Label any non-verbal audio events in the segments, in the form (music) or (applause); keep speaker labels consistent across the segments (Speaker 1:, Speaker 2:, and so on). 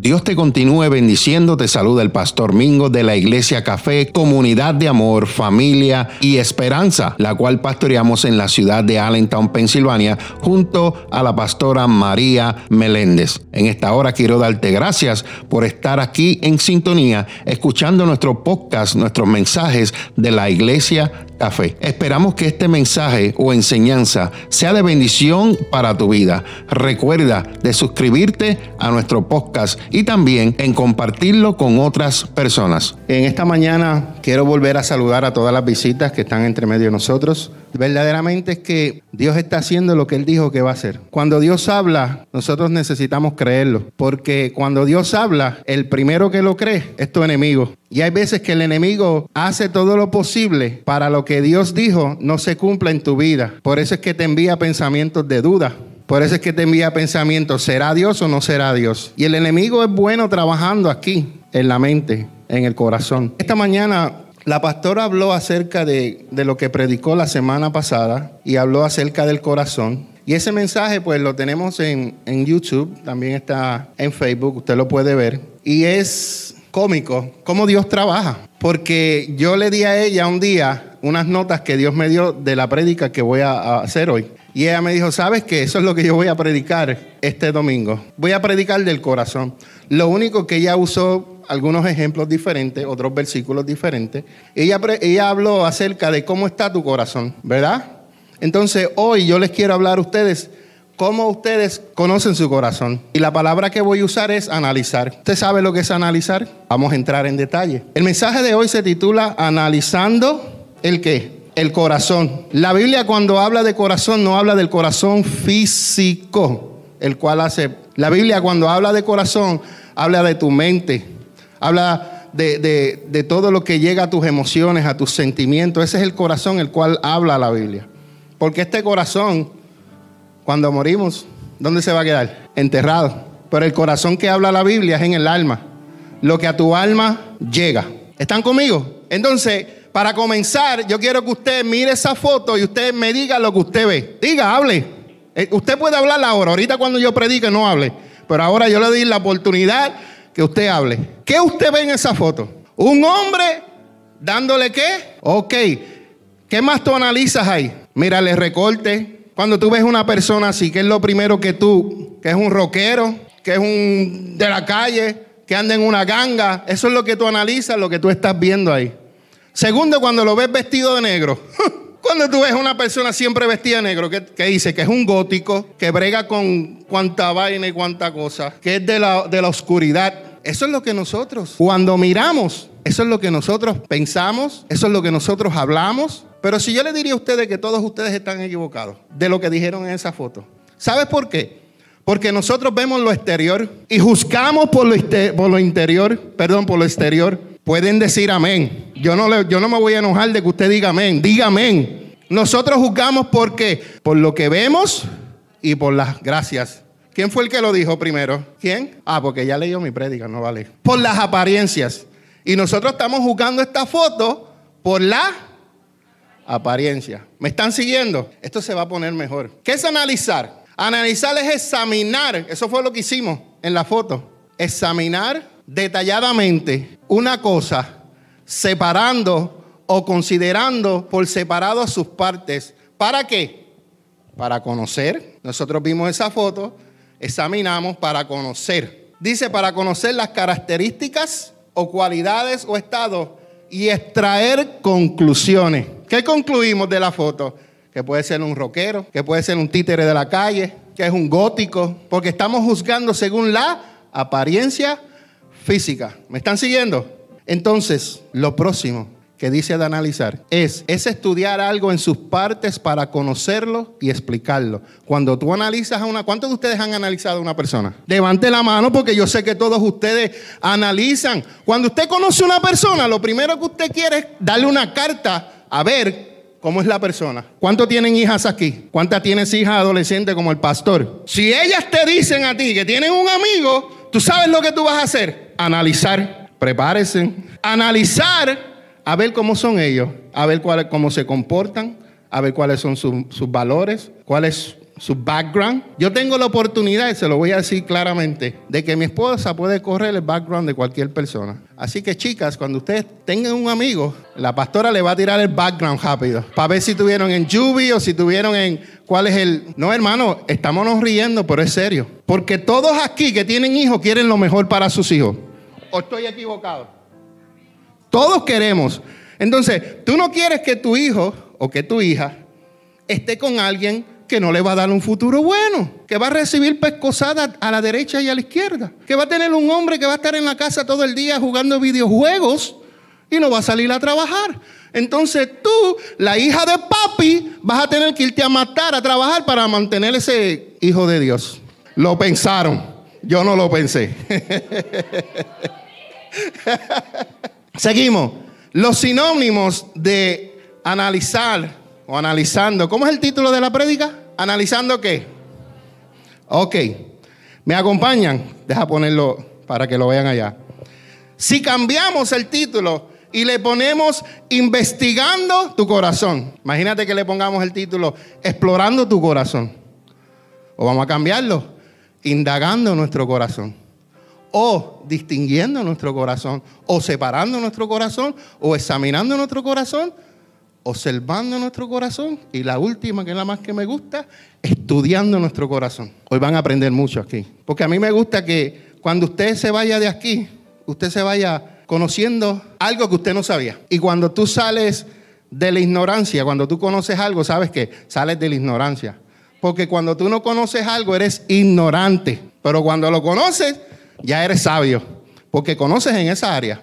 Speaker 1: Dios te continúe bendiciendo. Te saluda el pastor Mingo de la Iglesia Café, comunidad de amor, familia y esperanza, la cual pastoreamos en la ciudad de Allentown, Pensilvania, junto a la pastora María Meléndez. En esta hora quiero darte gracias por estar aquí en sintonía, escuchando nuestro podcast, nuestros mensajes de la Iglesia Esperamos que este mensaje o enseñanza sea de bendición para tu vida. Recuerda de suscribirte a nuestro podcast y también en compartirlo con otras personas. En esta mañana quiero volver a saludar a todas las visitas que están entre medio de nosotros. Verdaderamente es que Dios está haciendo lo que Él dijo que va a hacer. Cuando Dios habla, nosotros necesitamos creerlo, porque cuando Dios habla, el primero que lo cree es tu enemigo. Y hay veces que el enemigo hace todo lo posible para lo que Dios dijo no se cumpla en tu vida. Por eso es que te envía pensamientos de duda. Por eso es que te envía pensamientos, ¿será Dios o no será Dios? Y el enemigo es bueno trabajando aquí, en la mente, en el corazón. Esta mañana la pastora habló acerca de, lo que predicó la semana pasada y habló acerca del corazón. Y ese mensaje pues lo tenemos en, en YouTube, también está en Facebook, usted lo puede ver. Y es cómico cómo Dios trabaja. Porque yo le di a ella un día unas notas que Dios me dio de la prédica que voy a hacer hoy. Y ella me dijo, ¿sabes qué? Eso es lo que yo voy a predicar este domingo. Voy a predicar del corazón. Lo único que ella usó algunos ejemplos diferentes, otros versículos diferentes. Ella, ella habló acerca de cómo está tu corazón, ¿verdad? Entonces hoy yo les quiero hablar a ustedes cómo ustedes conocen su corazón. Y la palabra que voy a usar es analizar. ¿Usted sabe lo que es analizar? Vamos a entrar en detalle. El mensaje de hoy se titula Analizando el qué? El corazón. La Biblia cuando habla de corazón no habla del corazón físico, el cual hace... La Biblia cuando habla de corazón habla de tu mente, habla de, todo lo que llega a tus emociones, a tus sentimientos. Ese es el corazón el cual habla la Biblia. Porque este corazón, cuando morimos, ¿dónde se va a quedar? Enterrado. Pero el corazón que habla la Biblia es en el alma. Lo que a tu alma llega. ¿Están conmigo? Entonces, para comenzar, yo quiero que usted mire esa foto y usted me diga lo que usted ve. Diga, hable. Eh, usted puede hablar ahora. Ahorita cuando yo predique no hable. Pero ahora yo le doy la oportunidad que usted hable. ¿Qué usted ve en esa foto? Un hombre dándole qué? Ok. ¿Qué más tú analizas ahí? Mira, le recorte. Cuando tú ves una persona así, ¿qué es lo primero que tú, que es un rockero, que es un de la calle, que anda en una ganga? Eso es lo que tú analizas, lo que tú estás viendo ahí. Segundo, cuando lo ves vestido de negro. (laughs) Cuando tú ves una persona siempre vestida de negro, que, dice que es un gótico, que brega con cuanta vaina y cuanta cosa, que es de la, de la oscuridad, eso es lo que nosotros, cuando miramos, eso es lo que nosotros pensamos, eso es lo que nosotros hablamos. Pero si yo le diría a ustedes que todos ustedes están equivocados de lo que dijeron en esa foto, ¿sabes por qué? Porque nosotros vemos lo exterior y juzgamos por lo, por lo interior, perdón, por lo exterior. Pueden decir amén. Yo no, le, yo no me voy a enojar de que usted diga amén. Diga amén. Nosotros juzgamos por qué? Por lo que vemos y por las gracias ¿Quién fue el que lo dijo primero? ¿Quién? Ah, porque ya leyó mi prédica, no vale. Por las apariencias. Y nosotros estamos jugando esta foto por la apariencia. ¿Me están siguiendo? Esto se va a poner mejor. ¿Qué es analizar? Analizar es examinar. Eso fue lo que hicimos en la foto. Examinar detalladamente una cosa, separando o considerando por separado sus partes. ¿Para qué? Para conocer. Nosotros vimos esa foto examinamos para conocer. Dice para conocer las características o cualidades o estados y extraer conclusiones. ¿Qué concluimos de la foto? Que puede ser un rockero, que puede ser un títere de la calle, que es un gótico, porque estamos juzgando según la apariencia física. ¿Me están siguiendo? Entonces, lo próximo que dice de analizar es, es estudiar algo en sus partes para conocerlo y explicarlo. Cuando tú analizas a una, ¿cuántos de ustedes han analizado a una persona? Levante la mano porque yo sé que todos ustedes analizan. Cuando usted conoce a una persona, lo primero que usted quiere es darle una carta a ver cómo es la persona. ¿Cuántos tienen hijas aquí? ¿Cuántas tienes hijas adolescentes como el pastor? Si ellas te dicen a ti que tienen un amigo, tú sabes lo que tú vas a hacer. Analizar. Prepárese. Analizar a ver cómo son ellos, a ver cómo se comportan, a ver cuáles son sus valores, cuál es su background. Yo tengo la oportunidad, y se lo voy a decir claramente, de que mi esposa puede correr el background de cualquier persona. Así que chicas, cuando ustedes tengan un amigo, la pastora le va a tirar el background rápido, para ver si tuvieron en Juby o si tuvieron en cuál es el... No, hermano, estamos riendo, pero es serio. Porque todos aquí que tienen hijos quieren lo mejor para sus hijos. ¿O estoy equivocado? Todos queremos. Entonces, tú no quieres que tu hijo o que tu hija esté con alguien que no le va a dar un futuro bueno, que va a recibir pescosada a la derecha y a la izquierda, que va a tener un hombre que va a estar en la casa todo el día jugando videojuegos y no va a salir a trabajar. Entonces tú, la hija de papi, vas a tener que irte a matar, a trabajar para mantener ese hijo de Dios. Lo pensaron, yo no lo pensé. (laughs) Seguimos. Los sinónimos de analizar o analizando. ¿Cómo es el título de la prédica? ¿Analizando qué? Ok. ¿Me acompañan? Deja ponerlo para que lo vean allá. Si cambiamos el título y le ponemos investigando tu corazón. Imagínate que le pongamos el título explorando tu corazón. O vamos a cambiarlo, indagando nuestro corazón. O distinguiendo nuestro corazón. O separando nuestro corazón. O examinando nuestro corazón observando nuestro corazón y la última, que es la más que me gusta, estudiando nuestro corazón. Hoy van a aprender mucho aquí. Porque a mí me gusta que cuando usted se vaya de aquí, usted se vaya conociendo algo que usted no sabía. Y cuando tú sales de la ignorancia, cuando tú conoces algo, sabes que sales de la ignorancia. Porque cuando tú no conoces algo, eres ignorante. Pero cuando lo conoces, ya eres sabio. Porque conoces en esa área.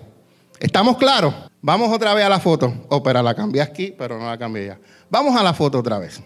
Speaker 1: ¿Estamos claros? Vamos otra vez a la foto. Oh, pero la cambié aquí, pero no la cambié ya. Vamos a la foto otra vez.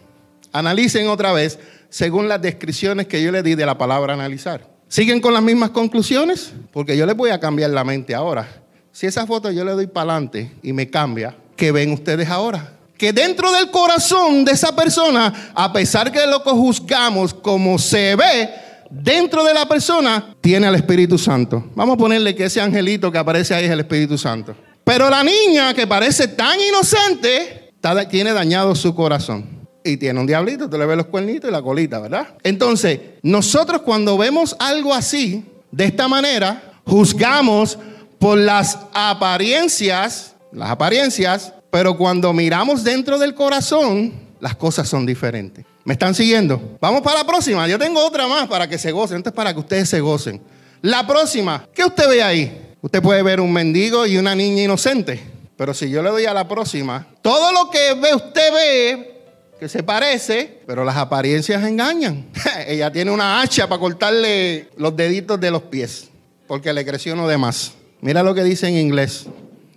Speaker 1: Analicen otra vez según las descripciones que yo le di de la palabra analizar. ¿Siguen con las mismas conclusiones? Porque yo les voy a cambiar la mente ahora. Si esa foto yo le doy para adelante y me cambia, ¿qué ven ustedes ahora? Que dentro del corazón de esa persona, a pesar que lo que juzgamos como se ve, dentro de la persona tiene al Espíritu Santo. Vamos a ponerle que ese angelito que aparece ahí es el Espíritu Santo. Pero la niña que parece tan inocente, tiene dañado su corazón. Y tiene un diablito, tú le ves los cuernitos y la colita, ¿verdad? Entonces, nosotros cuando vemos algo así, de esta manera, juzgamos por las apariencias, las apariencias, pero cuando miramos dentro del corazón, las cosas son diferentes. ¿Me están siguiendo? Vamos para la próxima. Yo tengo otra más para que se gocen. Esto es para que ustedes se gocen. La próxima, ¿qué usted ve ahí? Usted puede ver un mendigo y una niña inocente. Pero si yo le doy a la próxima, todo lo que ve, usted ve que se parece, pero las apariencias engañan. (laughs) Ella tiene una hacha para cortarle los deditos de los pies, porque le creció uno de más. Mira lo que dice en inglés.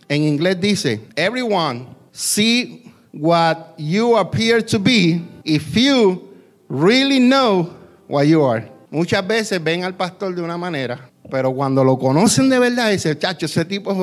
Speaker 1: En inglés dice, everyone see what you appear to be if you really know what you are. Muchas veces ven al pastor de una manera, pero cuando lo conocen de verdad, dice, chacho, ese tipo.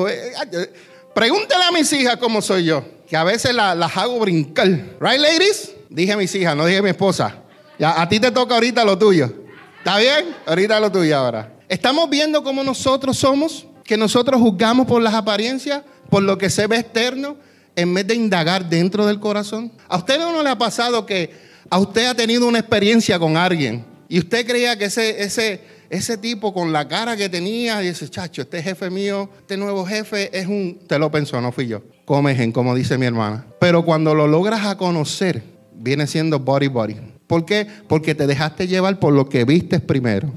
Speaker 1: Pregúntale a mis hijas cómo soy yo, que a veces las hago brincar. Right, ladies? Dije a mis hijas, no dije a mi esposa. Ya, a ti te toca ahorita lo tuyo. ¿Está bien? Ahorita lo tuyo ahora. Estamos viendo cómo nosotros somos, que nosotros juzgamos por las apariencias, por lo que se ve externo, en vez de indagar dentro del corazón. ¿A usted no le ha pasado que a usted ha tenido una experiencia con alguien y usted creía que ese, ese, ese tipo con la cara que tenía, dice, chacho, este jefe mío, este nuevo jefe es un... Te lo pensó, no fui yo. Comegen, como dice mi hermana. Pero cuando lo logras a conocer, viene siendo body body. ¿Por qué? Porque te dejaste llevar por lo que viste primero.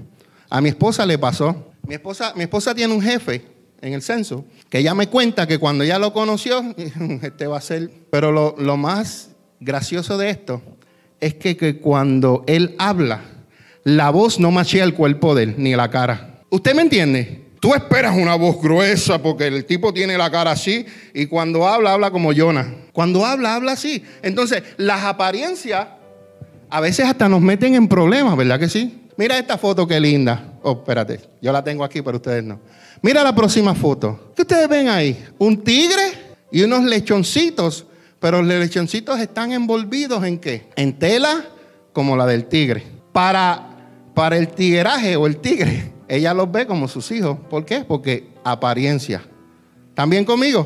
Speaker 1: A mi esposa le pasó. Mi esposa, mi esposa tiene un jefe en el censo que ella me cuenta que cuando ella lo conoció, (laughs) este va a ser... Pero lo, más gracioso de esto es que, que cuando él habla, la voz no machea el cuerpo de él, ni la cara. ¿Usted me entiende? Tú esperas una voz gruesa porque el tipo tiene la cara así y cuando habla, habla como Jonah. Cuando habla, habla así. Entonces, las apariencias a veces hasta nos meten en problemas, ¿verdad que sí? Mira esta foto qué linda. Oh, espérate, yo la tengo aquí, pero ustedes no. Mira la próxima foto. ¿Qué ustedes ven ahí? Un tigre y unos lechoncitos, pero los lechoncitos están envolvidos en qué? En tela como la del tigre. Para para el tigueraje o el tigre, (laughs) ella los ve como sus hijos. ¿Por qué? Porque apariencia. ¿También conmigo?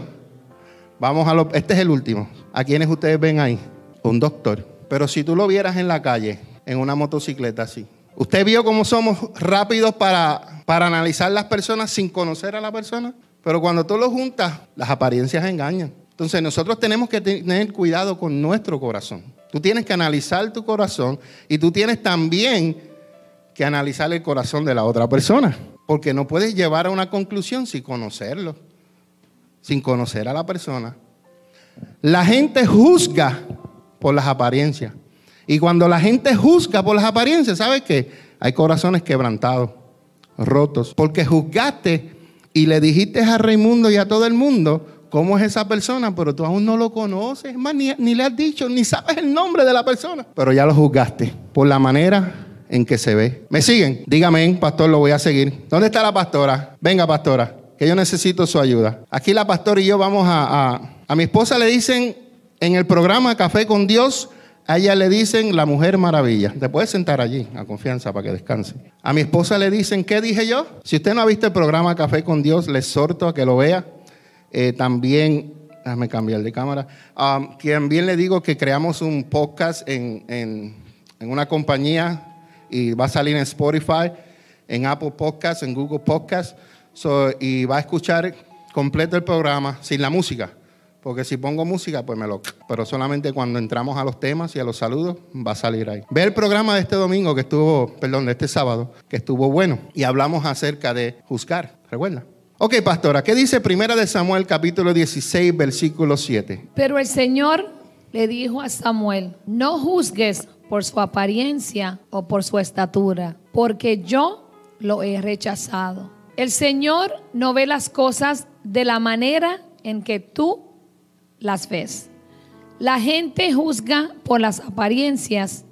Speaker 1: Vamos a lo. Este es el último. ¿A quiénes ustedes ven ahí? Un doctor. Pero si tú lo vieras en la calle en una motocicleta así. ¿Usted vio cómo somos rápidos para, para analizar las personas sin conocer a la persona? Pero cuando tú lo juntas, las apariencias engañan. Entonces nosotros tenemos que tener cuidado con nuestro corazón. Tú tienes que analizar tu corazón y tú tienes también que analizar el corazón de la otra persona. Porque no puedes llevar a una conclusión sin conocerlo, sin conocer a la persona. La gente juzga por las apariencias. Y cuando la gente juzga por las apariencias, ¿sabes qué? Hay corazones quebrantados, rotos. Porque juzgaste y le dijiste a Raimundo y a todo el mundo cómo es esa persona, pero tú aún no lo conoces, más, ni, ni, le has dicho, ni sabes el nombre de la persona. Pero ya lo juzgaste por la manera en que se ve. ¿Me siguen? Dígame, pastor, lo voy a seguir. ¿Dónde está la pastora? Venga, pastora, que yo necesito su ayuda. Aquí la pastora y yo vamos a... A, a mi esposa le dicen en el programa Café con Dios, a ella le dicen la mujer maravilla. Te puedes sentar allí, a confianza, para que descanse. A mi esposa le dicen, ¿qué dije yo? Si usted no ha visto el programa Café con Dios, le exhorto a que lo vea. Eh, también, déjame cambiar de cámara. Um, también le digo que creamos un podcast en, en, una compañía y va a salir en Spotify, en Apple Podcasts, en Google Podcasts. So, y va a escuchar completo el programa sin la música. Porque si pongo música, pues me lo... Pero solamente cuando entramos a los temas y a los saludos, va a salir ahí. Ve el programa de este domingo que estuvo, perdón, de este sábado, que estuvo bueno. Y hablamos acerca de juzgar. ¿Recuerda? Ok, pastora, ¿qué dice Primera de Samuel capítulo 16, versículo 7?
Speaker 2: Pero el Señor le dijo a Samuel, no juzgues por su apariencia o por su estatura, porque yo lo he rechazado. El Señor no ve las cosas de la manera en que tú las ves. La gente juzga por las apariencias,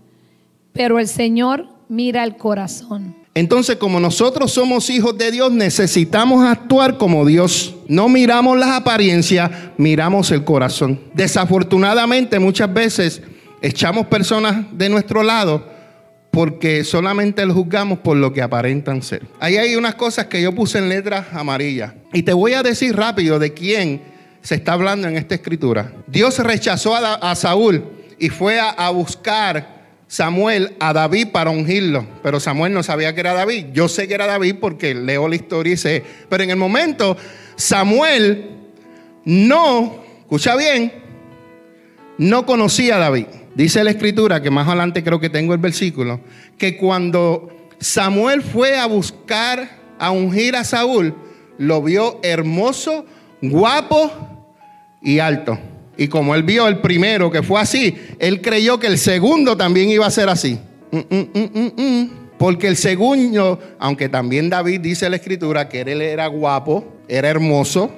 Speaker 2: pero el Señor mira el corazón.
Speaker 1: Entonces, como nosotros somos hijos de Dios, necesitamos actuar como Dios. No miramos las apariencias, miramos el corazón. Desafortunadamente, muchas veces echamos personas de nuestro lado porque solamente los juzgamos por lo que aparentan ser. Ahí hay unas cosas que yo puse en letras amarillas. Y te voy a decir rápido de quién se está hablando en esta escritura. Dios rechazó a, Saúl y fue a, a, buscar Samuel a David para ungirlo. Pero Samuel no sabía que era David. Yo sé que era David porque leo la historia y sé. Pero en el momento, Samuel no, escucha bien, no conocía a David. Dice la escritura, que más adelante creo que tengo el versículo, que cuando Samuel fue a buscar, a ungir a Saúl, lo vio hermoso, guapo y alto. Y como él vio el primero que fue así, él creyó que el segundo también iba a ser así. Mm, mm, mm, Porque el segundo, aunque también David dice en la escritura que él era guapo, era hermoso,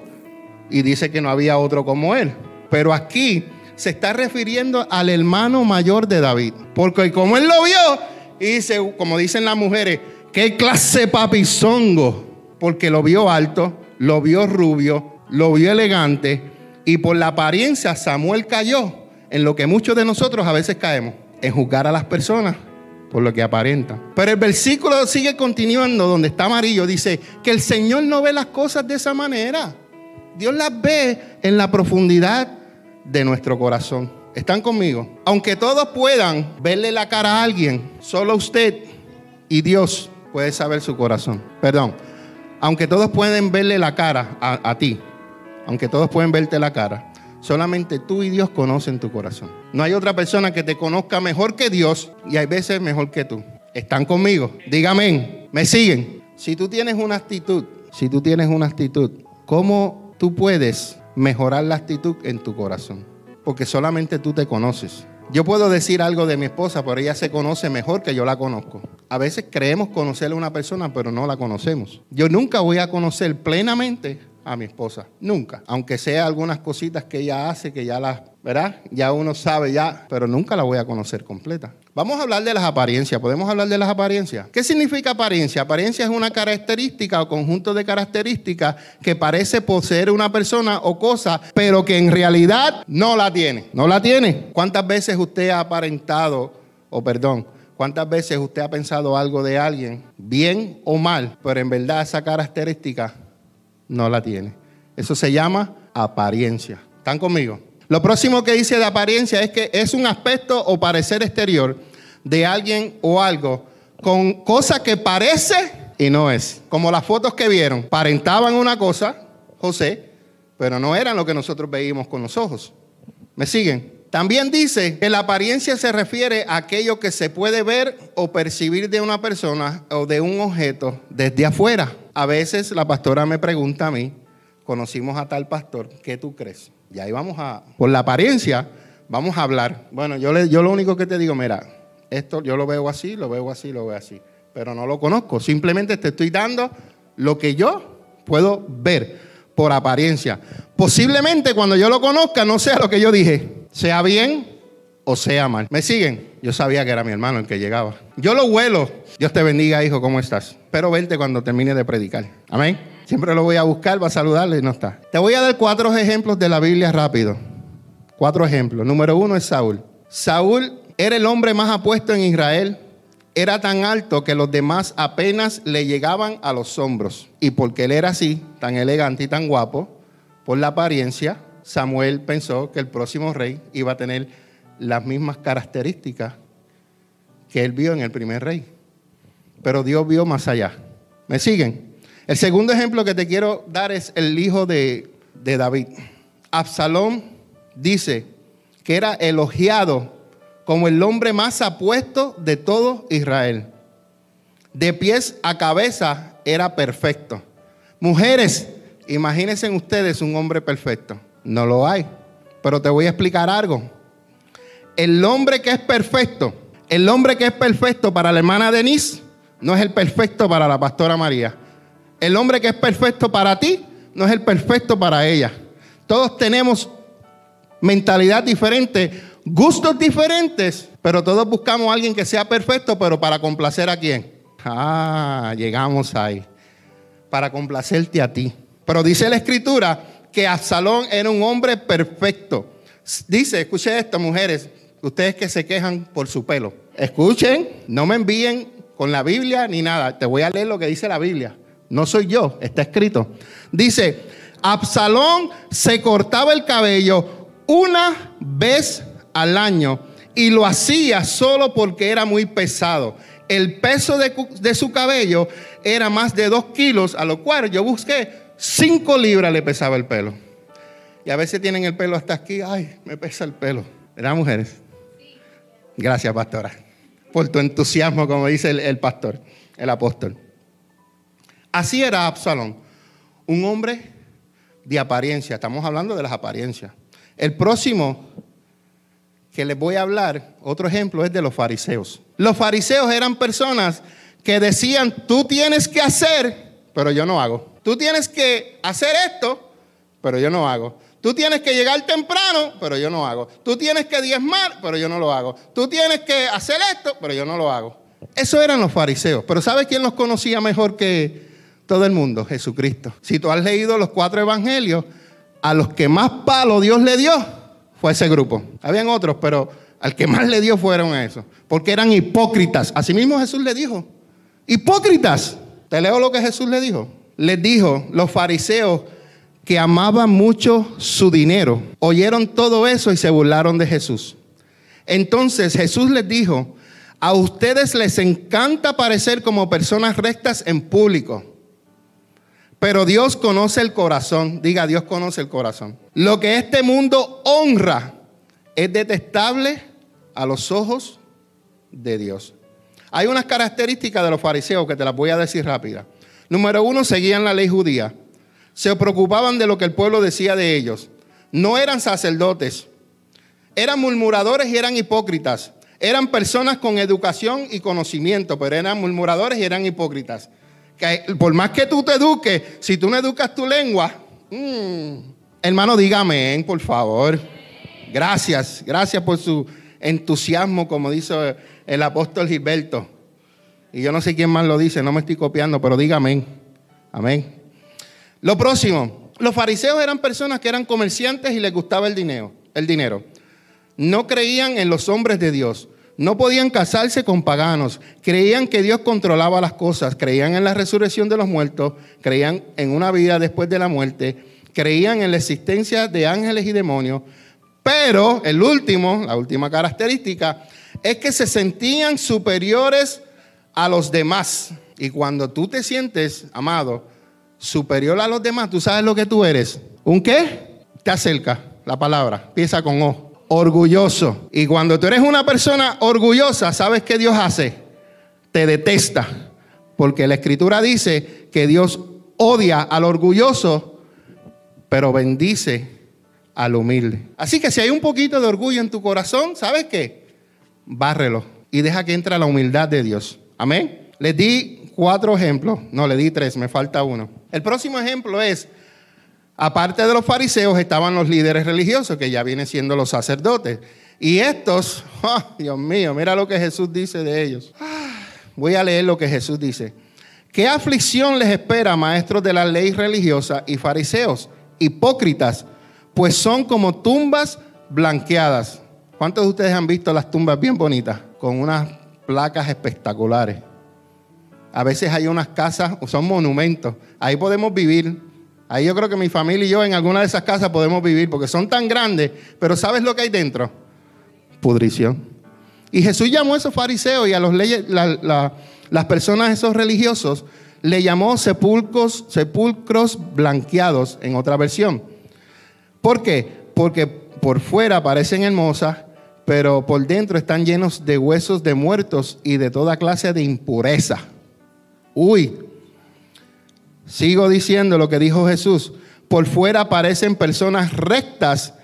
Speaker 1: y dice que no había otro como él. Pero aquí se está refiriendo al hermano mayor de David. Porque como él lo vio, y dice, como dicen las mujeres, qué clase papizongo. Porque lo vio alto, lo vio rubio, lo vio elegante y por la apariencia Samuel cayó en lo que muchos de nosotros a veces caemos, en juzgar a las personas por lo que aparentan. Pero el versículo sigue continuando donde está amarillo, dice que el Señor no ve las cosas de esa manera. Dios las ve en la profundidad de nuestro corazón. ¿Están conmigo? Aunque todos puedan verle la cara a alguien, solo usted y Dios puede saber su corazón. Perdón. Aunque todos pueden verle la cara a, a ti, aunque todos pueden verte la cara, solamente tú y Dios conocen tu corazón. No hay otra persona que te conozca mejor que Dios y hay veces mejor que tú. ¿Están conmigo? Dígame, ¿me siguen? Si tú tienes una actitud, si tú tienes una actitud, ¿cómo tú puedes mejorar la actitud en tu corazón? Porque solamente tú te conoces. Yo puedo decir algo de mi esposa, pero ella se conoce mejor que yo la conozco. A veces creemos conocerle a una persona, pero no la conocemos. Yo nunca voy a conocer plenamente a mi esposa. Nunca. Aunque sea algunas cositas que ella hace, que ya las, ¿verdad? Ya uno sabe ya, pero nunca la voy a conocer completa. Vamos a hablar de las apariencias. ¿Podemos hablar de las apariencias? ¿Qué significa apariencia? Apariencia es una característica o conjunto de características que parece poseer una persona o cosa, pero que en realidad no la tiene. No la tiene. ¿Cuántas veces usted ha aparentado, o perdón, ¿Cuántas veces usted ha pensado algo de alguien, bien o mal, pero en verdad esa característica no la tiene. Eso se llama apariencia. ¿Están conmigo? Lo próximo que dice de apariencia es que es un aspecto o parecer exterior de alguien o algo con cosa que parece y no es. Como las fotos que vieron, parentaban una cosa, José, pero no eran lo que nosotros veíamos con los ojos. ¿Me siguen? También dice que la apariencia se refiere a aquello que se puede ver o percibir de una persona o de un objeto desde afuera. A veces la pastora me pregunta a mí, conocimos a tal pastor, ¿qué tú crees? Y ahí vamos a, por la apariencia, vamos a hablar. Bueno, yo, lo único que te digo, mira, esto yo lo veo así, lo veo así, lo veo así, pero no lo conozco. Simplemente te estoy dando lo que yo puedo ver por apariencia. Posiblemente cuando yo lo conozca no sea lo que yo dije sea bien o sea mal. ¿Me siguen? Yo sabía que era mi hermano el que llegaba. Yo lo huelo. Dios te bendiga, hijo, ¿cómo estás? Pero verte cuando termine de predicar. Amén. Siempre lo voy a buscar, va a saludarle y no está. Te voy a dar cuatro ejemplos de la Biblia rápido. Cuatro ejemplos. Número uno es Saúl. Saúl era el hombre más apuesto en Israel. Era tan alto que los demás apenas le llegaban a los hombros. Y porque él era así, tan elegante y tan guapo, por la apariencia, Samuel pensó que el próximo rey iba a tener las mismas características que él vio en el primer rey. Pero Dios vio más allá. ¿Me siguen? El segundo ejemplo que te quiero dar es el hijo de, David. Absalón dice que era elogiado como el hombre más apuesto de todo Israel. De pies a cabeza era perfecto. Mujeres, imagínense ustedes un hombre perfecto. No lo hay. Pero te voy a explicar algo. El hombre que es perfecto, el hombre que es perfecto para la hermana Denise, no es el perfecto para la pastora María. El hombre que es perfecto para ti, no es el perfecto para ella. Todos tenemos mentalidad diferente, gustos diferentes, pero todos buscamos a alguien que sea perfecto, pero para complacer a quién. Ah, llegamos ahí. Para complacerte a ti. Pero dice la escritura que Absalón era un hombre perfecto. Dice, escuchen esto, mujeres, ustedes que se quejan por su pelo. Escuchen, no me envíen con la Biblia ni nada. Te voy a leer lo que dice la Biblia. No soy yo, está escrito. Dice, Absalón se cortaba el cabello una vez al año y lo hacía solo porque era muy pesado. El peso de, de su cabello era más de dos kilos, a lo cual yo busqué Cinco libras le pesaba el pelo. Y a veces tienen el pelo hasta aquí. Ay, me pesa el pelo. ¿Verdad, mujeres? Gracias, pastora. Por tu entusiasmo, como dice el, pastor, el apóstol. Así era Absalón. Un hombre de apariencia. Estamos hablando de las apariencias. El próximo que les voy a hablar, otro ejemplo, es de los fariseos. Los fariseos eran personas que decían, tú tienes que hacer, pero yo no hago. Tú tienes que hacer esto, pero yo no hago. Tú tienes que llegar temprano, pero yo no hago. Tú tienes que diezmar, pero yo no lo hago. Tú tienes que hacer esto, pero yo no lo hago. Eso eran los fariseos. Pero ¿sabes quién los conocía mejor que todo el mundo? Jesucristo. Si tú has leído los cuatro evangelios, a los que más palo Dios le dio fue ese grupo. Habían otros, pero al que más le dio fueron esos. Porque eran hipócritas. Asimismo Jesús le dijo. Hipócritas. Te leo lo que Jesús le dijo les dijo, los fariseos que amaban mucho su dinero, oyeron todo eso y se burlaron de Jesús. Entonces Jesús les dijo, a ustedes les encanta parecer como personas rectas en público, pero Dios conoce el corazón. Diga, Dios conoce el corazón. Lo que este mundo honra es detestable a los ojos de Dios. Hay unas características de los fariseos que te las voy a decir rápida. Número uno, seguían la ley judía. Se preocupaban de lo que el pueblo decía de ellos. No eran sacerdotes. Eran murmuradores y eran hipócritas. Eran personas con educación y conocimiento, pero eran murmuradores y eran hipócritas. Que por más que tú te eduques, si tú no educas tu lengua, mm, hermano, dígame, por favor. Gracias, gracias por su entusiasmo, como dice el apóstol Gilberto. Y yo no sé quién más lo dice, no me estoy copiando, pero diga amén. Amén. Lo próximo, los fariseos eran personas que eran comerciantes y les gustaba el dinero, el dinero. No creían en los hombres de Dios. No podían casarse con paganos. Creían que Dios controlaba las cosas. Creían en la resurrección de los muertos. Creían en una vida después de la muerte. Creían en la existencia de ángeles y demonios. Pero el último, la última característica, es que se sentían superiores a los demás. Y cuando tú te sientes, amado, superior a los demás, tú sabes lo que tú eres. ¿Un qué? Te acerca la palabra, empieza con O. Orgulloso. Y cuando tú eres una persona orgullosa, ¿sabes qué Dios hace? Te detesta. Porque la escritura dice que Dios odia al orgulloso, pero bendice al humilde. Así que si hay un poquito de orgullo en tu corazón, ¿sabes qué? Bárrelo y deja que entre la humildad de Dios. Amén. Les di cuatro ejemplos, no, le di tres, me falta uno. El próximo ejemplo es, aparte de los fariseos estaban los líderes religiosos, que ya vienen siendo los sacerdotes. Y estos, oh, (laughs) Dios mío, mira lo que Jesús dice de ellos. Ah, voy a leer lo que Jesús dice. ¿Qué aflicción les espera, maestros de la ley religiosa y fariseos, hipócritas? Pues son como tumbas blanqueadas. ¿Cuántos de ustedes han visto las tumbas bien bonitas? Con unas placas espectaculares. A veces hay unas casas, son monumentos. Ahí podemos vivir. Ahí yo creo que mi familia y yo en alguna de esas casas podemos vivir porque son tan grandes, pero ¿sabes lo que hay dentro? Pudrición. Y Jesús llamó a esos fariseos y a los leyes, las personas, esos religiosos, le llamó sepulcros, sepulcros blanqueados en otra versión. ¿Por qué? Porque por fuera parecen hermosas, pero por dentro están llenos de huesos de muertos y de toda clase de impureza. Uy, sigo diciendo lo que dijo Jesús. Por fuera parecen personas rectas,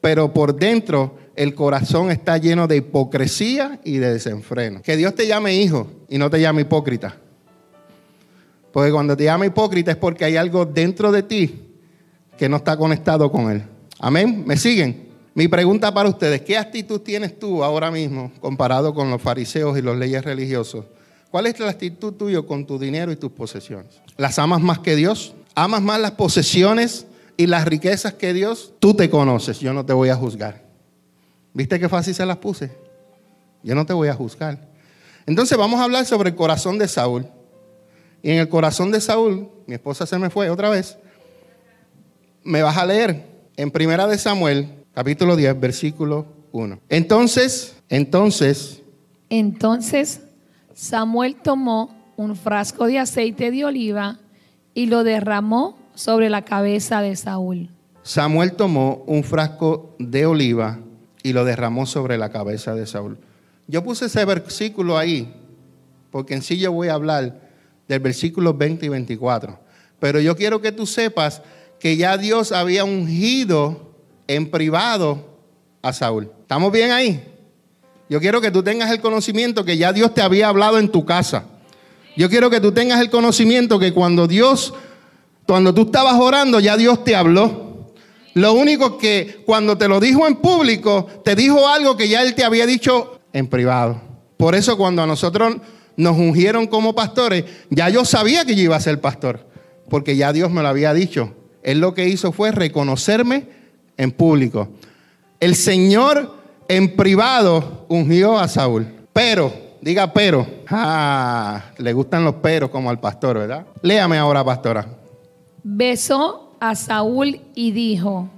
Speaker 1: pero por dentro el corazón está lleno de hipocresía y de desenfreno. Que Dios te llame hijo y no te llame hipócrita. Porque cuando te llama hipócrita es porque hay algo dentro de ti que no está conectado con Él. Amén. ¿Me siguen? Mi pregunta para ustedes, ¿qué actitud tienes tú ahora mismo comparado con los fariseos y los leyes religiosos? ¿Cuál es la actitud tuya con tu dinero y tus posesiones? ¿Las amas más que Dios? ¿Amas más las posesiones y las riquezas que Dios? Tú te conoces, yo no te voy a juzgar. ¿Viste qué fácil se las puse? Yo no te voy a juzgar. Entonces vamos a hablar sobre el corazón de Saúl. Y en el corazón de Saúl, mi esposa se me fue otra vez, me vas a leer en Primera de Samuel, capítulo 10, versículo 1. Entonces, entonces...
Speaker 2: Entonces Samuel tomó un frasco de aceite de oliva y lo derramó sobre la cabeza de Saúl.
Speaker 1: Samuel tomó un frasco de oliva y lo derramó sobre la cabeza de Saúl. Yo puse ese versículo ahí, porque en sí yo voy a hablar del versículo 20 y 24. Pero yo quiero que tú sepas que ya Dios había ungido en privado a Saúl. ¿Estamos bien ahí? Yo quiero que tú tengas el conocimiento que ya Dios te había hablado en tu casa. Yo quiero que tú tengas el conocimiento que cuando Dios, cuando tú estabas orando, ya Dios te habló. Lo único que cuando te lo dijo en público, te dijo algo que ya Él te había dicho en privado. Por eso cuando a nosotros nos ungieron como pastores, ya yo sabía que yo iba a ser pastor, porque ya Dios me lo había dicho. Él lo que hizo fue reconocerme en público. El Señor en privado ungió a Saúl. Pero, diga pero. Ah, le gustan los peros como al pastor, ¿verdad? Léame ahora, pastora.
Speaker 2: Besó a Saúl y dijo,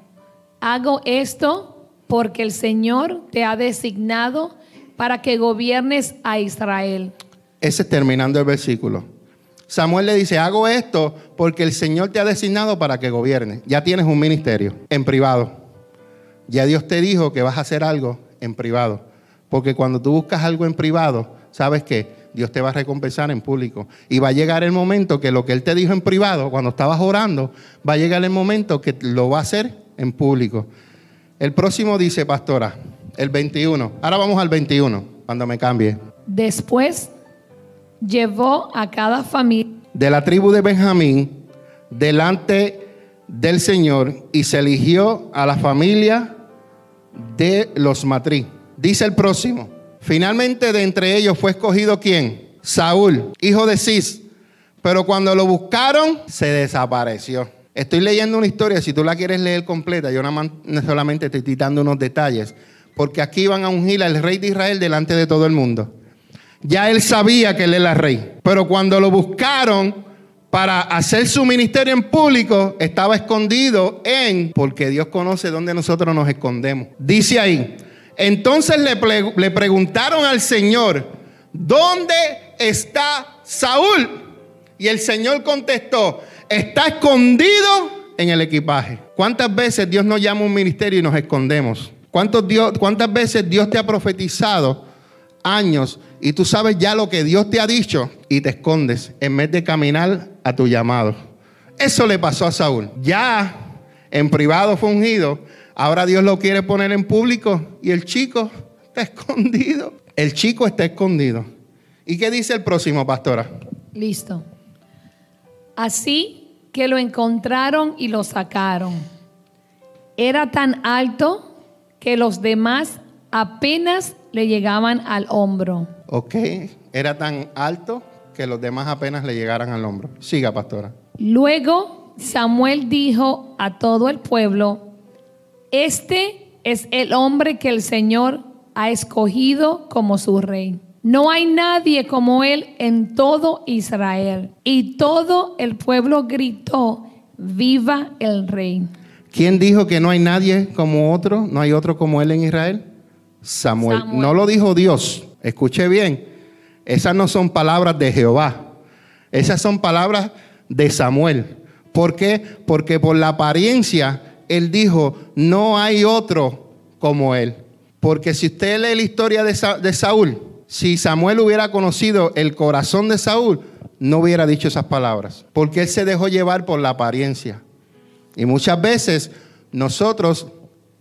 Speaker 2: hago esto porque el Señor te ha designado para que gobiernes a Israel.
Speaker 1: Ese es terminando el versículo. Samuel le dice, hago esto porque el Señor te ha designado para que gobierne. Ya tienes un ministerio en privado. Ya Dios te dijo que vas a hacer algo en privado. Porque cuando tú buscas algo en privado, sabes que Dios te va a recompensar en público. Y va a llegar el momento que lo que Él te dijo en privado, cuando estabas orando, va a llegar el momento que lo va a hacer en público. El próximo dice, pastora, el 21. Ahora vamos al 21, cuando me cambie.
Speaker 2: Después llevó a cada familia
Speaker 1: de la tribu de Benjamín delante del Señor y se eligió a la familia de los matrí. Dice el próximo, finalmente de entre ellos fue escogido quién? Saúl, hijo de Cis. Pero cuando lo buscaron, se desapareció. Estoy leyendo una historia, si tú la quieres leer completa, yo solamente estoy citando unos detalles, porque aquí van a ungir al rey de Israel delante de todo el mundo. Ya él sabía que él era rey, pero cuando lo buscaron para hacer su ministerio en público, estaba escondido en, porque Dios conoce dónde nosotros nos escondemos. Dice ahí, Entonces le, preguntaron al Señor, ¿dónde está Saúl? Y el Señor contestó, está escondido en el equipaje. ¿Cuántas veces Dios nos llama a un ministerio y nos escondemos? Dios, ¿Cuántas veces Dios te ha profetizado años y tú sabes ya lo que Dios te ha dicho y te escondes en vez de caminar a tu llamado? Eso le pasó a Saúl. Ya en privado fue ungido, ahora Dios lo quiere poner en público y el chico está (laughs) escondido. El chico está escondido. ¿Y qué dice el próximo, pastora?
Speaker 2: Listo. Así que lo encontraron y lo sacaron. Era tan alto que los demás apenas le llegaban al hombro.
Speaker 1: Ok, era tan alto que los demás apenas le llegaran al hombro. Siga, pastora.
Speaker 2: Luego Samuel dijo a todo el pueblo, este es el hombre que el Señor ha escogido como su rey. No hay nadie como él en todo Israel. Y todo el pueblo gritó, viva el rey.
Speaker 1: ¿Quién dijo que no hay nadie como otro? ¿No hay otro como él en Israel? Samuel. No lo dijo Dios. Escuche bien. Esas no son palabras de Jehová. Esas son palabras de Samuel. ¿Por qué? Porque por la apariencia él dijo, no hay otro como él. Porque si usted lee la historia de, Saúl, si Samuel hubiera conocido el corazón de Saúl, no hubiera dicho esas palabras, porque él se dejó llevar por la apariencia. Y muchas veces nosotros,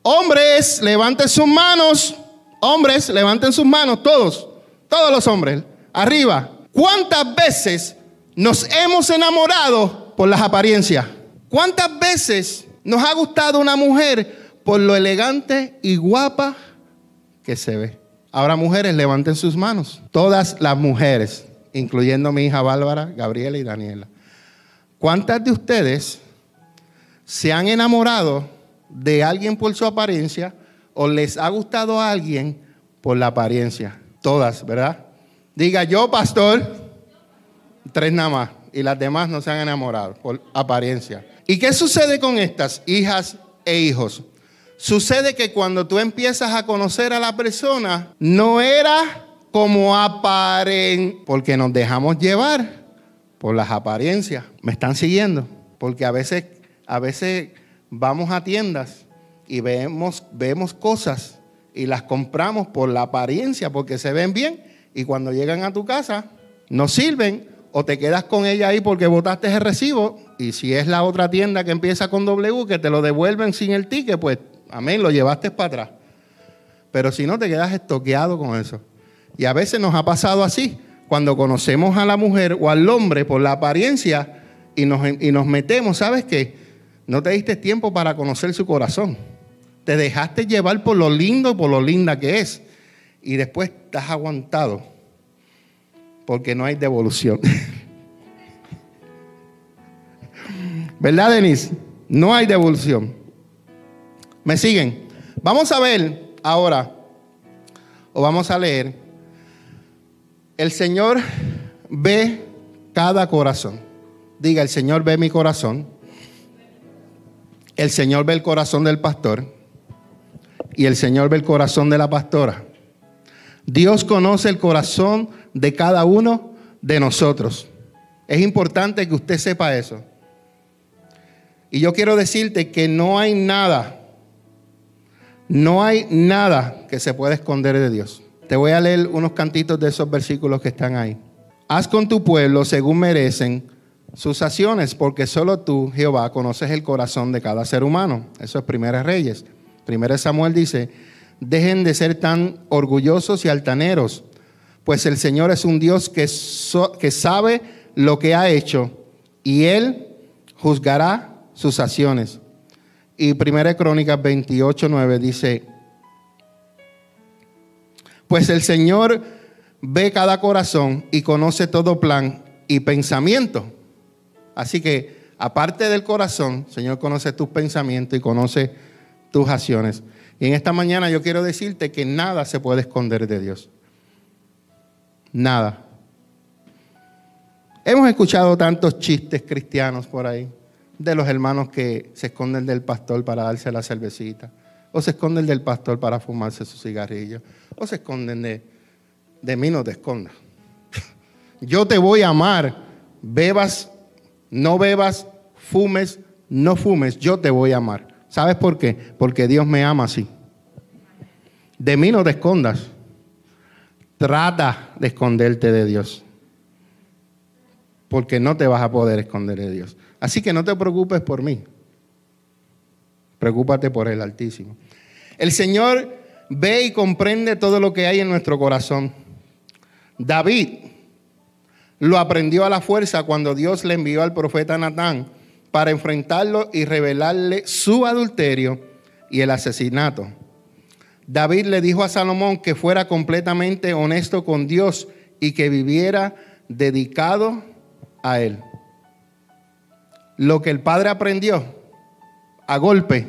Speaker 1: hombres, levanten sus manos, hombres, levanten sus manos, todos, todos los hombres, arriba. ¿Cuántas veces nos hemos enamorado por las apariencias? ¿Cuántas veces nos ha gustado una mujer por lo elegante y guapa que se ve? Ahora mujeres, levanten sus manos. Todas las mujeres, incluyendo mi hija Bárbara, Gabriela y Daniela. ¿Cuántas de ustedes se han enamorado de alguien por su apariencia o les ha gustado a alguien por la apariencia? Todas, ¿verdad? Diga yo, pastor, tres nada más. Y las demás no se han enamorado por apariencia. ¿Y qué sucede con estas hijas e hijos? Sucede que cuando tú empiezas a conocer a la persona, no era como aparente, porque nos dejamos llevar por las apariencias. ¿Me están siguiendo? Porque a veces, a veces vamos a tiendas y vemos, vemos cosas y las compramos por la apariencia, porque se ven bien, y cuando llegan a tu casa, no sirven, o te quedas con ella ahí porque botaste el recibo, y si es la otra tienda que empieza con W, que te lo devuelven sin el ticket, pues Amén, lo llevaste para atrás. Pero si no, te quedas estoqueado con eso. Y a veces nos ha pasado así, cuando conocemos a la mujer o al hombre por la apariencia y nos, y nos metemos, ¿sabes qué? No te diste tiempo para conocer su corazón. Te dejaste llevar por lo lindo por lo linda que es. Y después estás aguantado porque no hay devolución. (laughs) ¿Verdad, Denise? No hay devolución. ¿Me siguen? Vamos a ver ahora, o vamos a leer, el Señor ve cada corazón. Diga, el Señor ve mi corazón. El Señor ve el corazón del pastor. Y el Señor ve el corazón de la pastora. Dios conoce el corazón de cada uno de nosotros. Es importante que usted sepa eso. Y yo quiero decirte que no hay nada no hay nada que se pueda esconder de Dios. Te voy a leer unos cantitos de esos versículos que están ahí. Haz con tu pueblo según merecen sus acciones, porque solo tú, Jehová, conoces el corazón de cada ser humano. Eso es Reyes. Primera Samuel dice, dejen de ser tan orgullosos y altaneros, pues el Señor es un Dios que, que sabe lo que ha hecho y Él juzgará sus acciones. Y Primera Crónicas 28, 9 dice, pues el Señor ve cada corazón y conoce todo plan y pensamiento. Así que aparte del corazón, el Señor conoce tus pensamientos y conoce tus acciones. Y en esta mañana yo quiero decirte que nada se puede esconder de Dios. Nada. Hemos escuchado tantos chistes cristianos por ahí de los hermanos que se esconden del pastor para darse la cervecita. o se esconden del pastor para fumarse su cigarrillo, o se esconden de, de mí, no te escondas. (laughs) Yo te voy a amar, bebas, no bebas, fumes, no fumes, yo te voy a amar. ¿Sabes por qué? Porque Dios me ama así. De mí no te escondas. Trata de esconderte de Dios. Porque no te vas a poder esconder de Dios. Así que no te preocupes por mí. Preocúpate por el Altísimo. El Señor ve y comprende todo lo que hay en nuestro corazón. David lo aprendió a la fuerza cuando Dios le envió al profeta Natán para enfrentarlo y revelarle su adulterio y el asesinato. David le dijo a Salomón que fuera completamente honesto con Dios y que viviera dedicado a Él. Lo que el padre aprendió a golpe,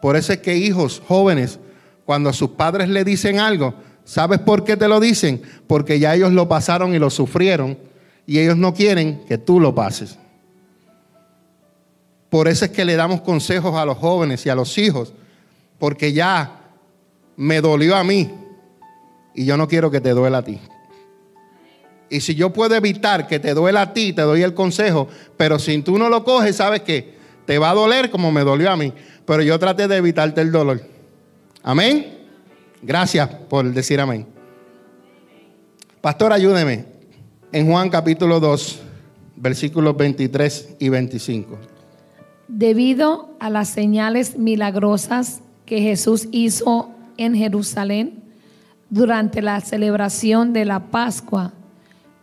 Speaker 1: por eso es que hijos jóvenes, cuando sus padres le dicen algo, ¿sabes por qué te lo dicen? Porque ya ellos lo pasaron y lo sufrieron y ellos no quieren que tú lo pases. Por eso es que le damos consejos a los jóvenes y a los hijos, porque ya me dolió a mí y yo no quiero que te duela a ti. Y si yo puedo evitar que te duela a ti, te doy el consejo, pero si tú no lo coges, sabes que te va a doler como me dolió a mí, pero yo traté de evitarte el dolor. Amén. Gracias por decir amén. Pastor, ayúdeme. En Juan capítulo 2, versículos 23 y 25.
Speaker 2: Debido a las señales milagrosas que Jesús hizo en Jerusalén durante la celebración de la Pascua,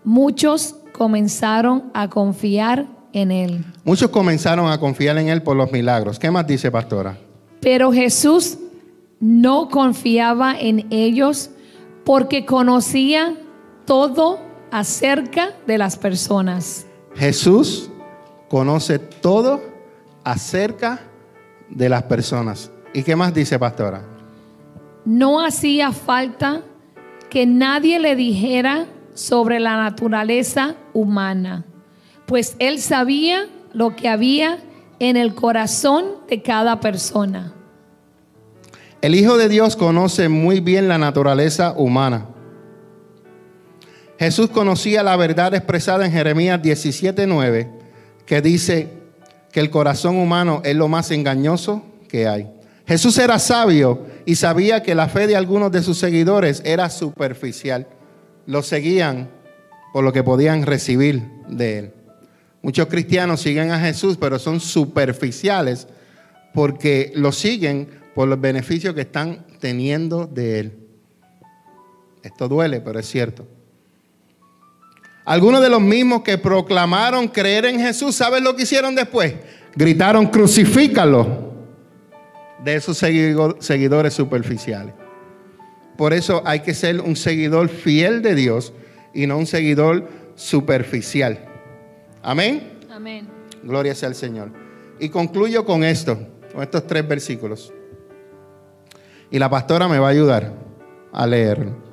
Speaker 2: muchos comenzaron a confiar en él.
Speaker 1: Muchos comenzaron a confiar en él por los milagros. ¿Qué más dice, pastora?
Speaker 2: Pero Jesús no confiaba en ellos porque conocía todo acerca de las personas.
Speaker 1: Jesús conoce todo acerca de las personas. ¿Y qué más dice, pastora?
Speaker 2: No hacía falta que nadie le dijera sobre la naturaleza humana, pues él sabía lo que había en el corazón de cada persona.
Speaker 1: El Hijo de Dios conoce muy bien la naturaleza humana. Jesús conocía la verdad expresada en Jeremías 17:9, que dice que el corazón humano es lo más engañoso que hay. Jesús era sabio y sabía que la fe de algunos de sus seguidores era superficial. Lo seguían por lo que podían recibir de él. Muchos cristianos siguen a Jesús, pero son superficiales porque lo siguen por los beneficios que están teniendo de él. Esto duele, pero es cierto. Algunos de los mismos que proclamaron creer en Jesús, ¿saben lo que hicieron después? Gritaron, crucifícalo de esos seguidores superficiales. Por eso hay que ser un seguidor fiel de Dios y no un seguidor superficial. Amén.
Speaker 2: Amén.
Speaker 1: Gloria sea al Señor. Y concluyo con esto, con estos tres versículos. Y la pastora me va a ayudar a leerlo.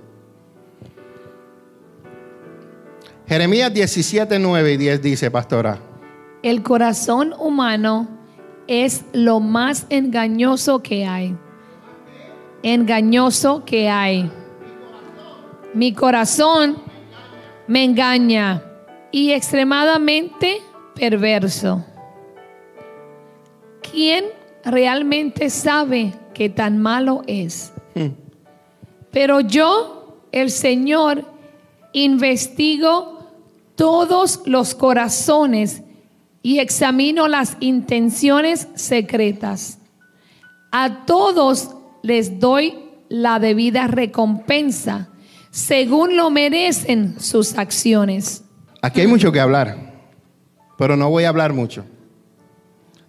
Speaker 1: Jeremías 17, 9 y 10 dice, pastora.
Speaker 2: El corazón humano es lo más engañoso que hay. Engañoso que hay. Mi corazón me engaña y extremadamente perverso. ¿Quién realmente sabe que tan malo es? Pero yo, el Señor, investigo todos los corazones y examino las intenciones secretas. A todos les doy la debida recompensa según lo merecen sus acciones.
Speaker 1: Aquí hay mucho que hablar, pero no voy a hablar mucho.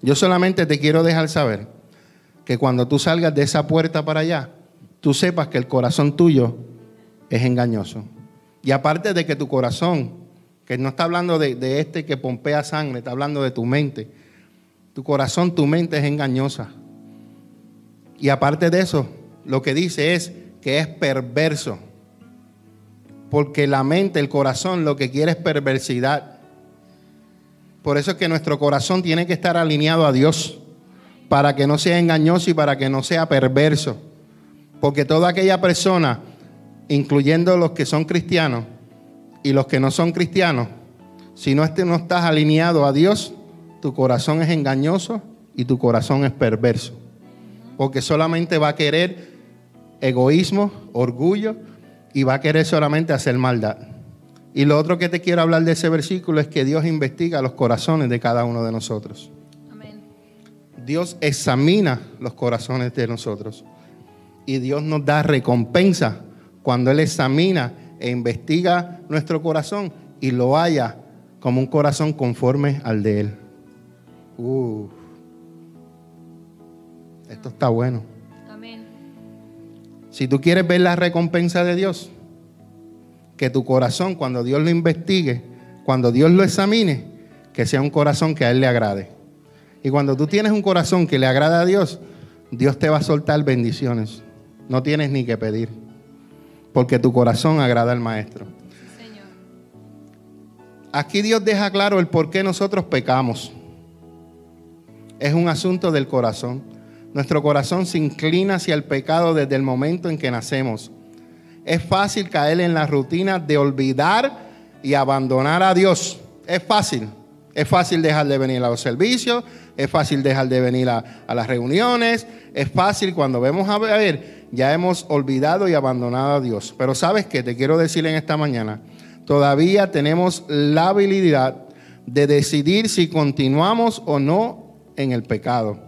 Speaker 1: Yo solamente te quiero dejar saber que cuando tú salgas de esa puerta para allá, tú sepas que el corazón tuyo es engañoso. Y aparte de que tu corazón, que no está hablando de, este que pompea sangre, está hablando de tu mente. Tu corazón, tu mente es engañosa. Y aparte de eso, lo que dice es que es perverso. Porque la mente, el corazón, lo que quiere es perversidad. Por eso es que nuestro corazón tiene que estar alineado a Dios. para que no sea engañoso y para que no sea perverso. Porque toda aquella persona, incluyendo los que son cristianos y los que no son cristianos, si no, este, no estás alineado a Dios, tu corazón es engañoso y tu corazón es perverso. Porque solamente va a querer egoísmo, orgullo y va a querer solamente hacer maldad. Y lo otro que te quiero hablar de ese versículo es que Dios investiga los corazones de cada uno de nosotros. Dios examina los corazones de nosotros. Y Dios nos da recompensa cuando Él examina e investiga nuestro corazón y lo haya como un corazón conforme al de Él. Esto está bueno. Amén. Si tú quieres ver la recompensa de Dios, que tu corazón, cuando Dios lo investigue, cuando Dios lo examine, que sea un corazón que a Él le agrade. Y cuando tú tienes un corazón que le agrada a Dios, Dios te va a soltar bendiciones. No tienes ni que pedir. Porque tu corazón agrada al Maestro. Aquí Dios deja claro el por qué nosotros pecamos. Es un asunto del corazón. Nuestro corazón se inclina hacia el pecado desde el momento en que nacemos es fácil caer en la rutina de olvidar y abandonar a Dios. Es fácil. Es fácil dejar de venir a los servicios, es fácil dejar de venir a, las reuniones, es fácil cuando vemos a ver, ya hemos olvidado y abandonado a Dios. Pero sabes qué, te quiero decir en esta mañana, todavía tenemos la habilidad de decidir si continuamos o no en el pecado.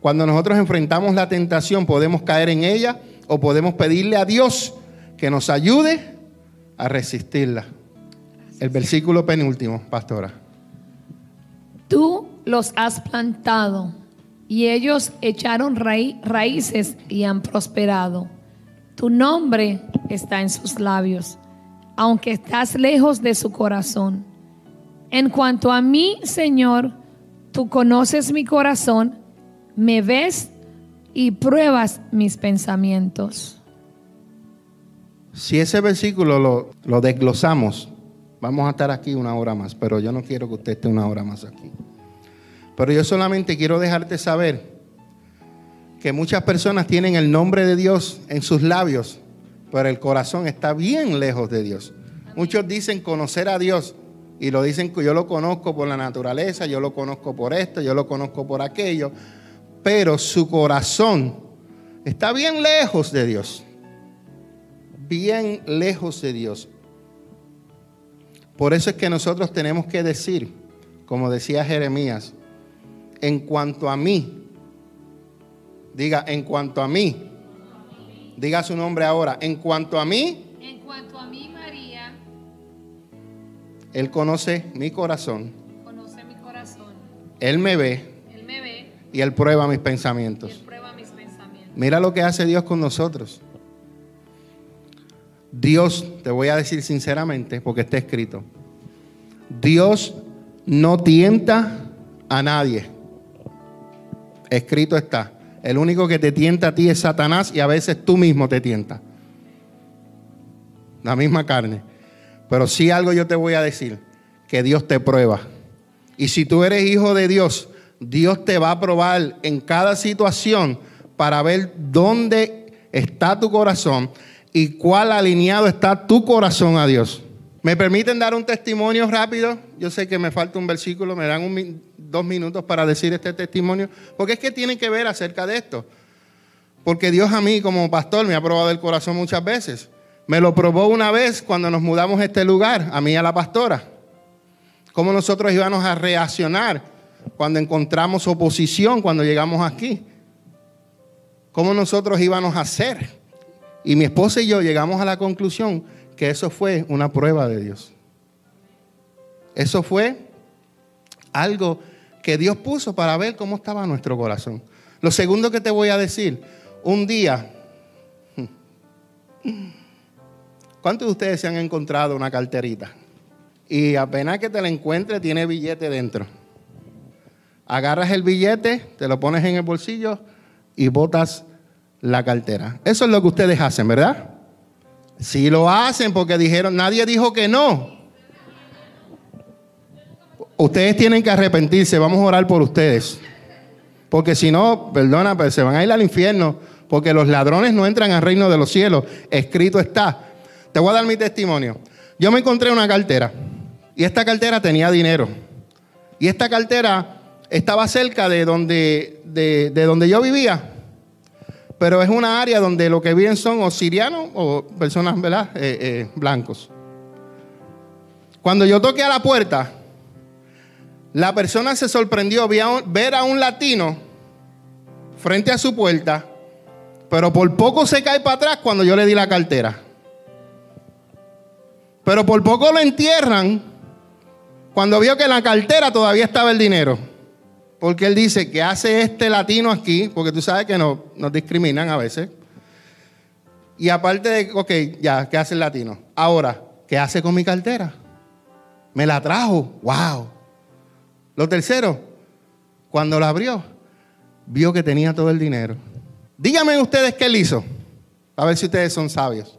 Speaker 1: Cuando nosotros enfrentamos la tentación, podemos caer en ella o podemos pedirle a Dios que nos ayude a resistirla. El versículo penúltimo, pastora.
Speaker 2: Tú los has plantado y ellos echaron raíces y han prosperado. Tu nombre está en sus labios, aunque estás lejos de su corazón. En cuanto a mí, Señor, tú conoces mi corazón, me ves y pruebas mis pensamientos.
Speaker 1: Si ese versículo lo, desglosamos, vamos a estar aquí una hora más, pero yo no quiero que usted esté una hora más aquí. Pero yo solamente quiero dejarte saber que muchas personas tienen el nombre de Dios en sus labios, pero el corazón está bien lejos de Dios. Muchos dicen conocer a Dios y lo dicen que yo lo conozco por la naturaleza, yo lo conozco por esto, yo lo conozco por aquello, pero su corazón está bien lejos de Dios bien lejos de Dios. Por eso es que nosotros tenemos que decir, como decía Jeremías, en cuanto a mí, diga, en cuanto a mí, diga su nombre ahora, en cuanto a mí,
Speaker 2: en cuanto a mí, María,
Speaker 1: Él conoce mi corazón,
Speaker 2: conoce mi corazón,
Speaker 1: Él me ve,
Speaker 2: Él me ve
Speaker 1: y Él prueba mis pensamientos.
Speaker 2: Él prueba mis pensamientos.
Speaker 1: Mira lo que hace Dios con nosotros. Dios, te voy a decir sinceramente, porque está escrito, Dios no tienta a nadie. Escrito está. El único que te tienta a ti es Satanás y a veces tú mismo te tientas. La misma carne. Pero sí algo yo te voy a decir, que Dios te prueba. Y si tú eres hijo de Dios, Dios te va a probar en cada situación para ver dónde está tu corazón y cuál alineado está tu corazón a Dios. ¿Me permiten dar un testimonio rápido? Yo sé que me falta un versículo, me dan dos minutos para decir este testimonio, porque es que tiene que ver acerca de esto. Porque Dios a mí como pastor me ha probado el corazón muchas veces. Me lo probó una vez cuando nos mudamos a este lugar, a mí y a la pastora. Cómo nosotros íbamos a reaccionar cuando encontramos oposición, cuando llegamos aquí. Cómo nosotros íbamos a hacer. Y mi esposa y yo llegamos a la conclusión que eso fue una prueba de Dios. Eso fue algo que Dios puso para ver cómo estaba nuestro corazón. Lo segundo que te voy a decir, un día, (laughs) ¿cuántos de ustedes se han encontrado una carterita? Y apenas que te la encuentres, tiene billete dentro. Agarras el billete, te lo pones en el bolsillo y botas la cartera. Eso es lo que ustedes hacen, ¿verdad? Si lo hacen porque dijeron, nadie dijo que no. Ustedes tienen que arrepentirse, vamos a orar por ustedes. Porque si no, perdona, pues se van a ir al infierno. Porque los ladrones no entran al reino de los cielos. Escrito está. Te voy a dar mi testimonio. Yo me encontré una cartera. Y esta cartera tenía dinero. Y esta cartera estaba cerca de donde, de, donde yo vivía. Pero es una área donde lo que viven son o sirianos o personas ¿verdad? Eh, eh, blancos. Cuando yo toqué a la puerta, la persona se sorprendió ver a un latino frente a su puerta, pero por poco se cae para atrás cuando yo le di la cartera. Pero por poco lo entierran cuando vio que en la cartera todavía estaba el dinero. Porque él dice, que hace este latino aquí? Porque tú sabes que nos, nos discriminan a veces. Y aparte de, ok, ya, ¿qué hace el latino? Ahora, ¿qué hace con mi cartera? Me la trajo, wow. Lo tercero, cuando la abrió, vio que tenía todo el dinero. Díganme ustedes qué él hizo, a ver si ustedes son sabios.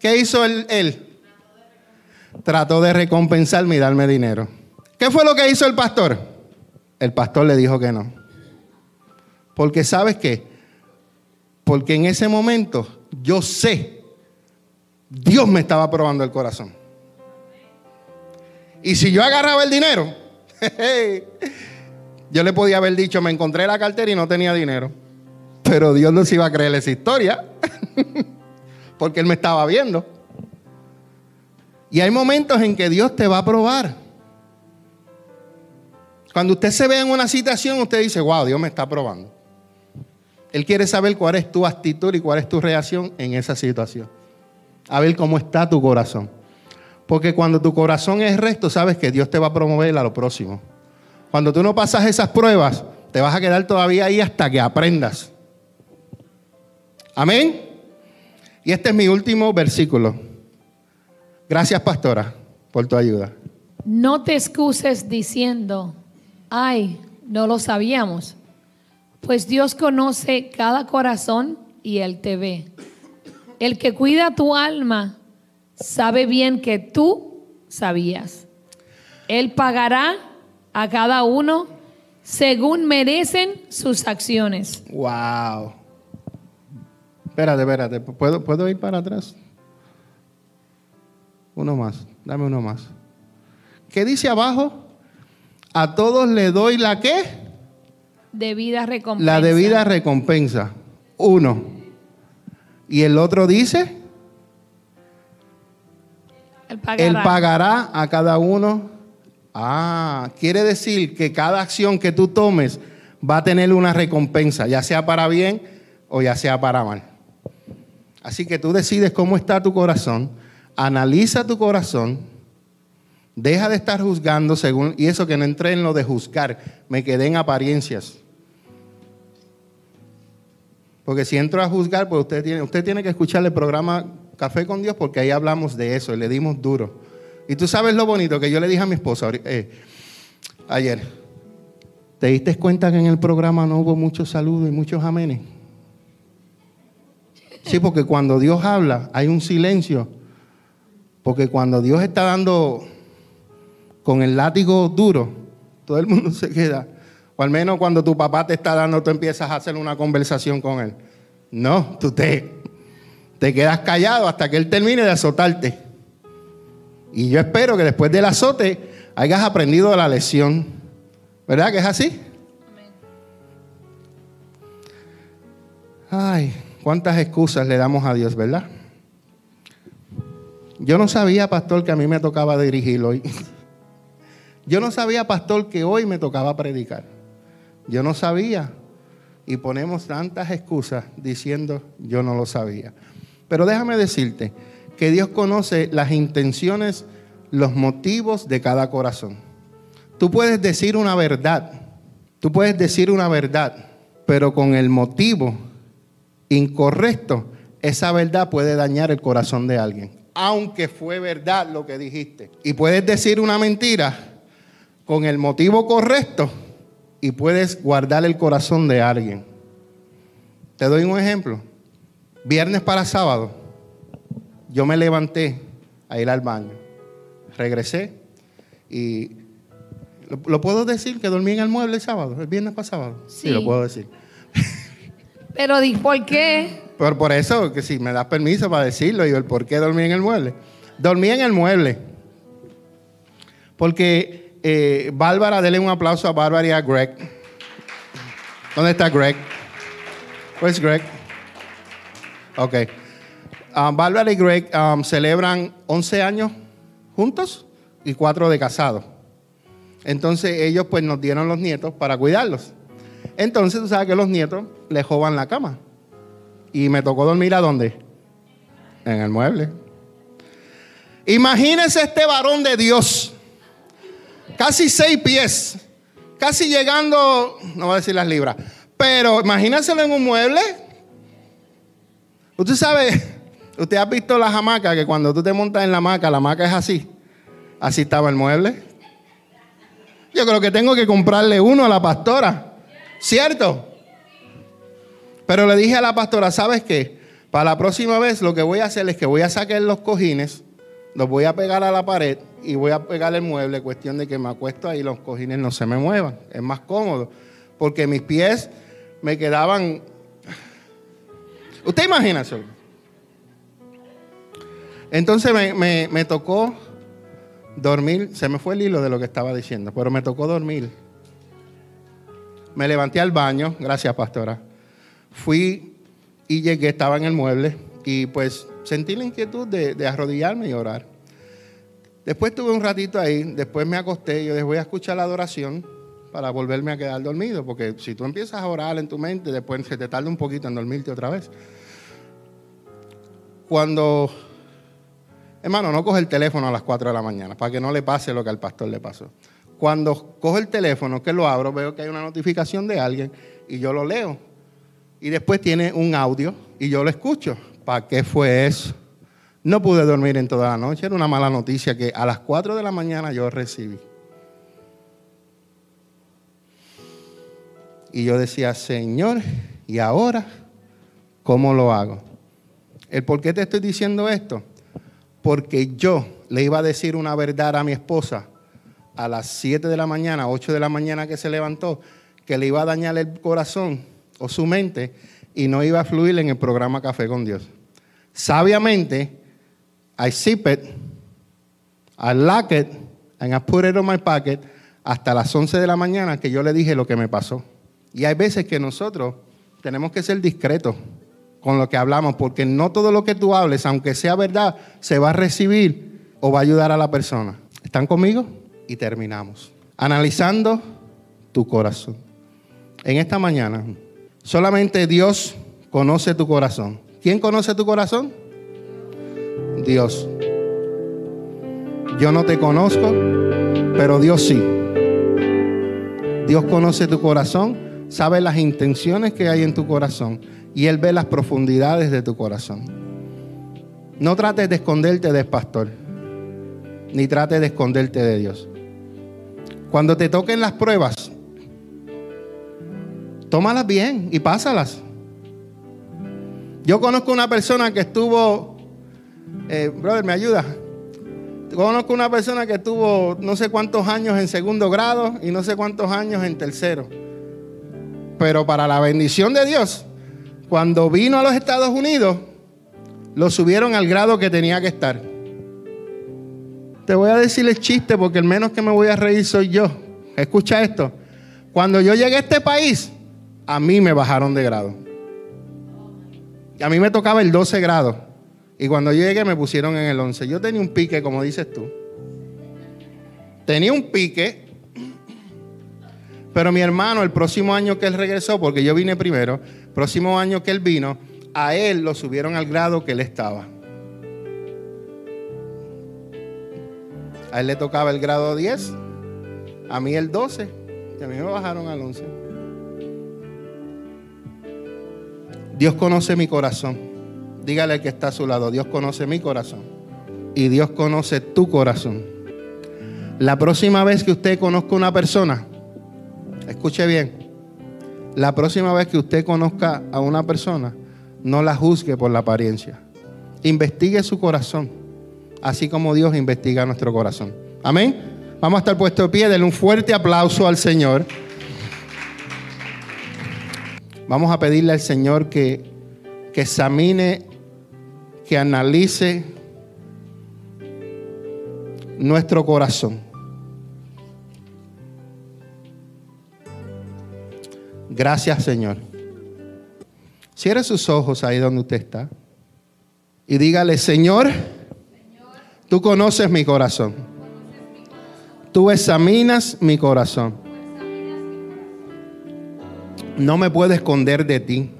Speaker 1: ¿Qué hizo él? él? Trató de recompensarme y darme dinero. ¿Qué fue lo que hizo el pastor? El pastor le dijo que no. Porque sabes qué? Porque en ese momento yo sé, Dios me estaba probando el corazón. Y si yo agarraba el dinero, (laughs) yo le podía haber dicho, me encontré la cartera y no tenía dinero. Pero Dios no se iba a creer esa historia, (laughs) porque Él me estaba viendo. Y hay momentos en que Dios te va a probar. Cuando usted se ve en una situación, usted dice, wow, Dios me está probando. Él quiere saber cuál es tu actitud y cuál es tu reacción en esa situación. A ver cómo está tu corazón. Porque cuando tu corazón es recto, sabes que Dios te va a promover a lo próximo. Cuando tú no pasas esas pruebas, te vas a quedar todavía ahí hasta que aprendas. Amén. Y este es mi último versículo. Gracias, pastora, por tu ayuda.
Speaker 2: No te excuses diciendo, ay, no lo sabíamos. Pues Dios conoce cada corazón y Él te ve. El que cuida tu alma sabe bien que tú sabías. Él pagará a cada uno según merecen sus acciones.
Speaker 1: Wow. Espérate, espérate. ¿Puedo, ¿Puedo ir para atrás? Uno más. Dame uno más. ¿Qué dice abajo? A todos le doy la qué?
Speaker 2: Debida recompensa.
Speaker 1: La debida recompensa. Uno. Y el otro dice, él pagará. a cada uno. Ah, quiere decir que cada acción que tú tomes va a tener una recompensa, ya sea para bien o ya sea para mal. Así que tú decides cómo está tu corazón, analiza tu corazón, deja de estar juzgando según, y eso que no entré en lo de juzgar, me quedé en apariencias. Porque si entro a juzgar, pues usted tiene, usted tiene que escuchar el programa Café con Dios porque ahí hablamos de eso y le dimos duro. Y tú sabes lo bonito que yo le dije a mi esposa eh, ayer. ¿Te diste cuenta que en el programa no hubo muchos saludos y muchos amenes? Sí, porque cuando Dios habla hay un silencio. Porque cuando Dios está dando con el látigo duro, todo el mundo se queda. O al menos cuando tu papá te está dando, tú empiezas a hacer una conversación con él. No, tú te, te quedas callado hasta que Él termine de azotarte. Y yo espero que después del azote hayas aprendido la lección. ¿Verdad que es así? Ay, cuántas excusas le damos a Dios, ¿verdad? Yo no sabía, pastor, que a mí me tocaba dirigir hoy. (laughs) Yo no sabía, pastor, que hoy me tocaba predicar. Yo no sabía. Y ponemos tantas excusas diciendo, yo no lo sabía. Pero déjame decirte que Dios conoce las intenciones, los motivos de cada corazón. Tú puedes decir una verdad, tú puedes decir una verdad, pero con el motivo incorrecto, esa verdad puede dañar el corazón de alguien, aunque fue verdad lo que dijiste. Y puedes decir una mentira con el motivo correcto y puedes guardar el corazón de alguien. Te doy un ejemplo viernes para sábado, yo me levanté a ir al baño. Regresé y ¿Lo, lo puedo decir que dormí en el mueble el sábado? ¿El viernes para sábado?
Speaker 2: Sí.
Speaker 1: lo puedo decir. (laughs)
Speaker 2: Pero di, ¿por qué?
Speaker 1: Por, por eso, que si me das permiso para decirlo, y el por qué dormí en el mueble. Dormí en el mueble. Porque eh, Bárbara, dele un aplauso a Bárbara y a Greg. ¿Dónde está Greg? Where's Greg? Ok. Um, Bárbara y Greg um, celebran 11 años juntos y 4 de casados. Entonces ellos pues nos dieron los nietos para cuidarlos. Entonces tú sabes que los nietos le joban la cama. Y me tocó dormir a dónde? En el mueble. Imagínense este varón de Dios. Casi seis pies. Casi llegando, no voy a decir las libras. Pero imagínenselo en un mueble. Usted sabe, (laughs) usted ha visto las hamacas que cuando tú te montas en la hamaca, la hamaca es así. Así estaba el mueble. Yo creo que tengo que comprarle uno a la pastora. ¿Cierto? Pero le dije a la pastora, ¿sabes qué? Para la próxima vez lo que voy a hacer es que voy a sacar los cojines, los voy a pegar a la pared y voy a pegar el mueble, cuestión de que me acuesto ahí los cojines no se me muevan. Es más cómodo. Porque mis pies me quedaban... Usted imagina eso. Entonces me, me- tocó dormir, se me fue el hilo de lo que estaba diciendo, pero me tocó dormir. Me levanté al baño, gracias pastora. Fui y llegué, estaba en el mueble y pues sentí la inquietud de arrodillarme y orar. Después tuve un ratito ahí, después me acosté, yo dije, voy a escuchar la adoración para volverme a quedar dormido, porque si tú empiezas a orar en tu mente, después se te tarda un poquito en dormirte otra vez. Cuando, hermano, no coge el teléfono a las 4 de la mañana, para que no le pase lo que al pastor le pasó. Cuando cojo el teléfono, que lo abro, veo que hay una notificación de alguien y yo lo leo. Y después tiene un audio y yo lo escucho. ¿Para qué fue eso? No pude dormir en toda la noche. Era una mala noticia que a las 4 de la mañana yo recibí. Y yo decía, Señor, ¿y ahora cómo lo hago? ¿El por qué te estoy diciendo esto? Porque yo le iba a decir una verdad a mi esposa a las 7 de la mañana, 8 de la mañana que se levantó, que le iba a dañar el corazón o su mente y no iba a fluir en el programa Café con Dios. Sabiamente, I zip it, I lock it, and I put it on my pocket hasta las 11 de la mañana que yo le dije lo que me pasó. Y hay veces que nosotros tenemos que ser discretos con lo que hablamos, porque no todo lo que tú hables, aunque sea verdad, se va a recibir o va a ayudar a la persona. ¿Están conmigo? Y terminamos. Analizando tu corazón. En esta mañana, solamente Dios conoce tu corazón. ¿Quién conoce tu corazón? Dios. Yo no te conozco, pero Dios sí. Dios conoce tu corazón, sabe las intenciones que hay en tu corazón y Él ve las profundidades de tu corazón. No trates de esconderte del pastor, ni trates de esconderte de Dios. Cuando te toquen las pruebas, tómalas bien y pásalas. Yo conozco una persona que estuvo, eh, brother, ¿me ayuda? Conozco una persona que estuvo no sé cuántos años en segundo grado y no sé cuántos años en tercero. Pero para la bendición de Dios, cuando vino a los Estados Unidos, lo subieron al grado que tenía que estar. Te voy a decir el chiste porque el menos que me voy a reír soy yo. Escucha esto. Cuando yo llegué a este país, a mí me bajaron de grado. A mí me tocaba el 12 grado. Y cuando llegué me pusieron en el 11. Yo tenía un pique, como dices tú. Tenía un pique. Pero mi hermano, el próximo año que él regresó, porque yo vine primero, próximo año que él vino, a él lo subieron al grado que él estaba. A él le tocaba el grado 10, a mí el 12, y a mí me bajaron al 11. Dios conoce mi corazón. Dígale al que está a su lado, Dios conoce mi corazón. Y Dios conoce tu corazón. La próxima vez que usted conozca una persona, escuche bien, la próxima vez que usted conozca a una persona, no la juzgue por la apariencia. Investigue su corazón, así como Dios investiga nuestro corazón. Amén. Vamos a estar puestos de pie, denle un fuerte aplauso al Señor. Vamos a pedirle al Señor que, que examine, que analice nuestro corazón. Gracias, Señor. Cierre sus ojos ahí donde usted está y dígale, Señor, tú conoces mi corazón. Tú examinas mi corazón. No me puedo esconder de ti.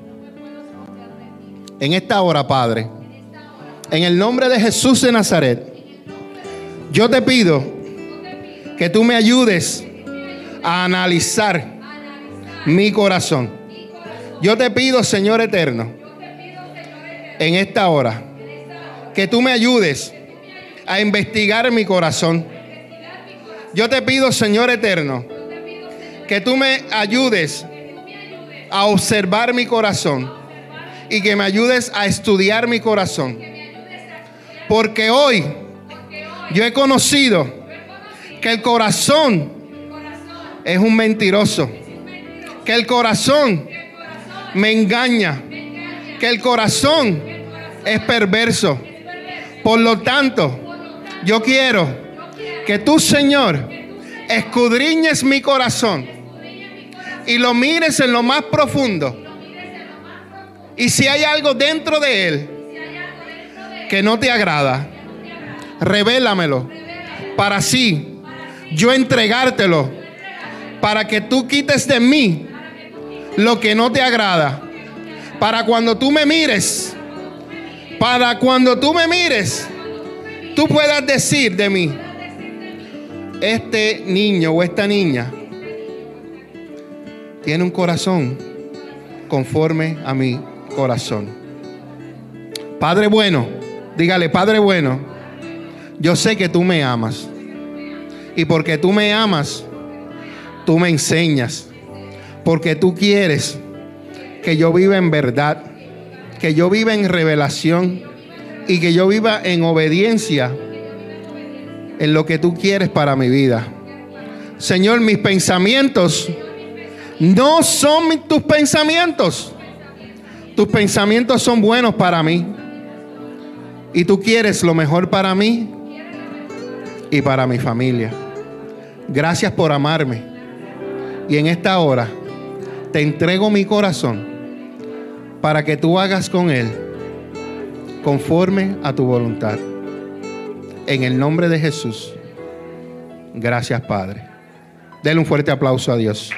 Speaker 1: En esta hora, Padre, en el nombre de Jesús de Nazaret, yo te pido que tú me ayudes a analizar mi corazón. Yo te pido, Señor eterno, en esta hora, que tú me ayudes a investigar mi corazón. Yo te pido, Señor eterno, que tú me ayudes a observar mi corazón y que me ayudes a estudiar mi corazón. Porque hoy yo he conocido que el corazón es un mentiroso, que el corazón me engaña, que el corazón es perverso. Por lo tanto, yo quiero que tú, Señor, escudriñes mi corazón y lo mires en lo más profundo. Y si hay algo dentro de él que no te agrada, revélamelo para así yo entregártelo para que tú quites de mí lo que no te agrada. Para cuando tú me mires, para cuando tú me mires, tú puedas decir de mí, este niño o esta niña tiene un corazón conforme a mi corazón. Padre bueno, dígale, Padre bueno, yo sé que tú me amas. Y porque tú me amas, tú me enseñas. Porque tú quieres que yo viva en verdad que yo viva en revelación y que yo viva en obediencia en lo que tú quieres para mi vida. Señor, mis pensamientos no son tus pensamientos. Tus pensamientos son buenos para mí. Y tú quieres lo mejor para mí y para mi familia. Gracias por amarme. Y en esta hora te entrego mi corazón para que tú hagas con Él conforme a tu voluntad. En el nombre de Jesús. Gracias, Padre. Denle un fuerte aplauso a Dios.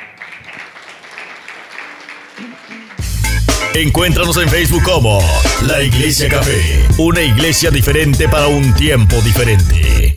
Speaker 3: Encuéntranos en Facebook como La Iglesia Café, una iglesia diferente para un tiempo diferente.